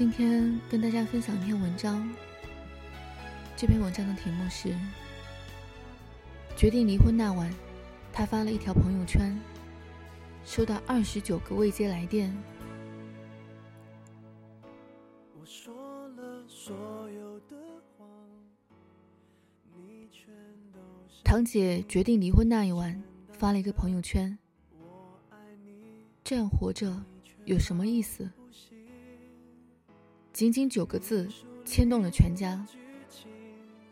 今天跟大家分享一篇文章。这篇文章的题目是：决定离婚那晚，他发了一条朋友圈，收到二十九个未接来电。我说了所有的谎，你全都堂姐决定离婚那一晚，发了一个朋友圈：“这样活着有什么意思？”仅仅九个字，牵动了全家。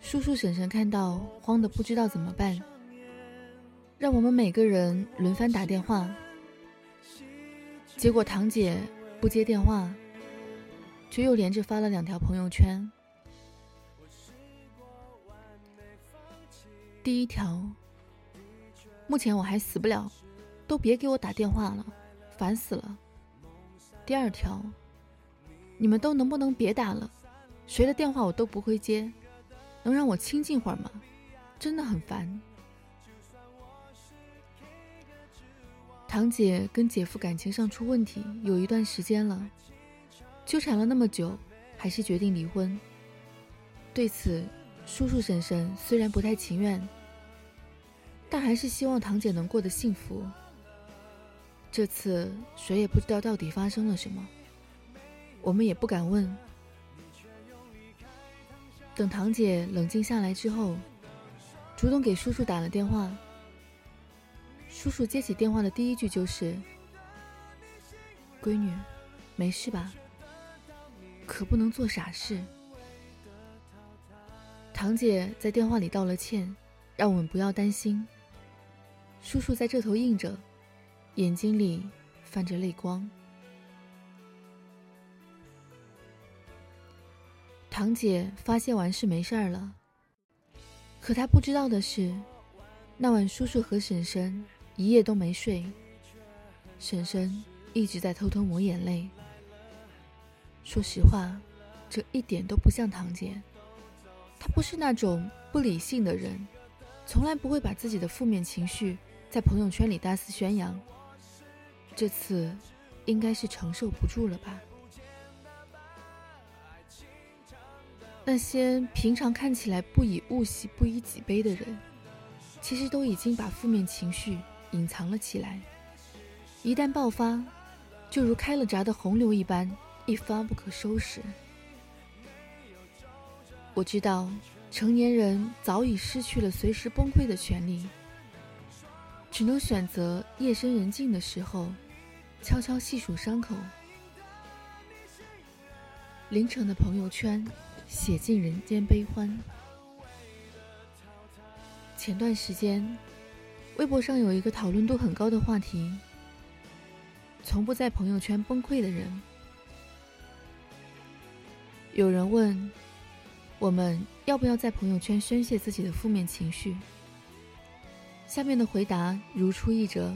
叔叔婶婶看到，慌得不知道怎么办，让我们每个人轮番打电话。结果堂姐不接电话，却又连着发了两条朋友圈。第一条：目前我还死不了，都别给我打电话了，烦死了。第二条。你们都能不能别打了？谁的电话我都不会接，能让我清静会儿吗？真的很烦。堂姐跟姐夫感情上出问题有一段时间了，纠缠了那么久，还是决定离婚。对此，叔叔婶婶虽然不太情愿，但还是希望堂姐能过得幸福。这次谁也不知道到底发生了什么。我们也不敢问。等堂姐冷静下来之后，主动给叔叔打了电话。叔叔接起电话的第一句就是：“闺女，没事吧？可不能做傻事。”堂姐在电话里道了歉，让我们不要担心。叔叔在这头应着，眼睛里泛着泪光。堂姐发泄完是没事儿了，可她不知道的是，那晚叔叔和婶婶一夜都没睡，婶婶一直在偷偷抹眼泪。说实话，这一点都不像堂姐，她不是那种不理性的人，从来不会把自己的负面情绪在朋友圈里大肆宣扬。这次应该是承受不住了吧。那些平常看起来不以物喜、不以己悲的人，其实都已经把负面情绪隐藏了起来。一旦爆发，就如开了闸的洪流一般，一发不可收拾。我知道，成年人早已失去了随时崩溃的权利，只能选择夜深人静的时候，悄悄细数伤口。凌晨的朋友圈。写尽人间悲欢。前段时间，微博上有一个讨论度很高的话题：从不在朋友圈崩溃的人。有人问：我们要不要在朋友圈宣泄自己的负面情绪？下面的回答如出一辙：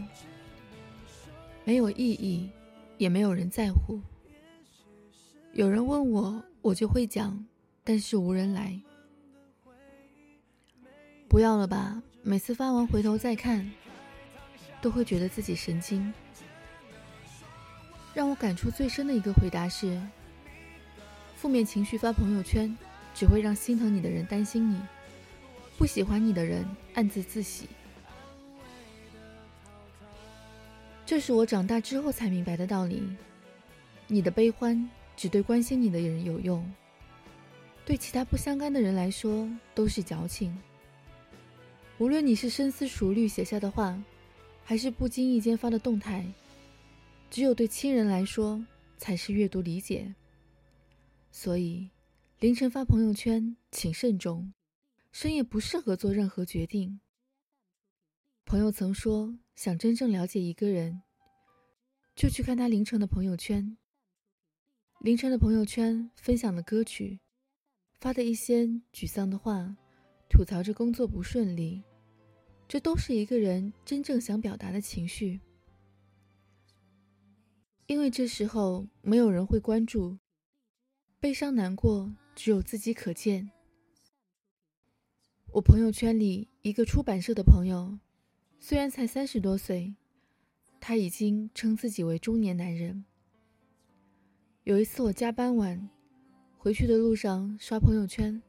没有意义，也没有人在乎。有人问我，我就会讲。但是无人来，不要了吧！每次发完回头再看，都会觉得自己神经。让我感触最深的一个回答是：负面情绪发朋友圈，只会让心疼你的人担心你，不喜欢你的人暗自自喜。这是我长大之后才明白的道理。你的悲欢只对关心你的人有用。对其他不相干的人来说都是矫情。无论你是深思熟虑写下的话，还是不经意间发的动态，只有对亲人来说才是阅读理解。所以，凌晨发朋友圈请慎重，深夜不适合做任何决定。朋友曾说，想真正了解一个人，就去看他凌晨的朋友圈。凌晨的朋友圈分享的歌曲。发的一些沮丧的话，吐槽着工作不顺利，这都是一个人真正想表达的情绪。因为这时候没有人会关注，悲伤难过只有自己可见。我朋友圈里一个出版社的朋友，虽然才三十多岁，他已经称自己为中年男人。有一次我加班晚，回去的路上刷朋友圈，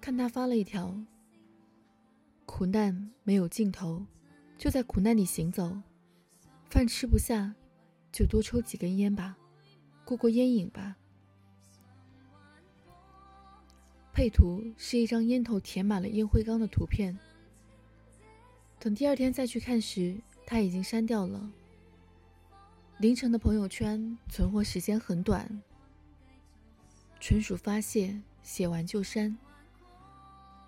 看他发了一条：“苦难没有尽头，就在苦难里行走。饭吃不下，就多抽几根烟吧，过过烟瘾吧。”配图是一张烟头填满了烟灰缸的图片。等第二天再去看时，他已经删掉了。凌晨的朋友圈存活时间很短，纯属发泄，写完就删。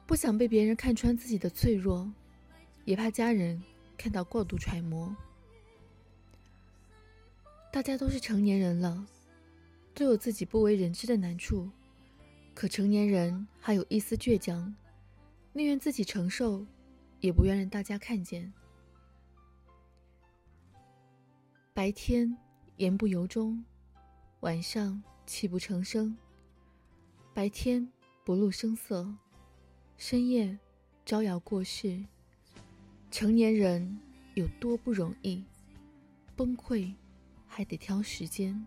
不想被别人看穿自己的脆弱，也怕家人看到过度揣摩。大家都是成年人了，都有自己不为人知的难处。可成年人还有一丝倔强，宁愿自己承受，也不愿让大家看见。白天言不由衷，晚上泣不成声。白天不露声色，深夜招摇过市。成年人有多不容易，崩溃还得挑时间。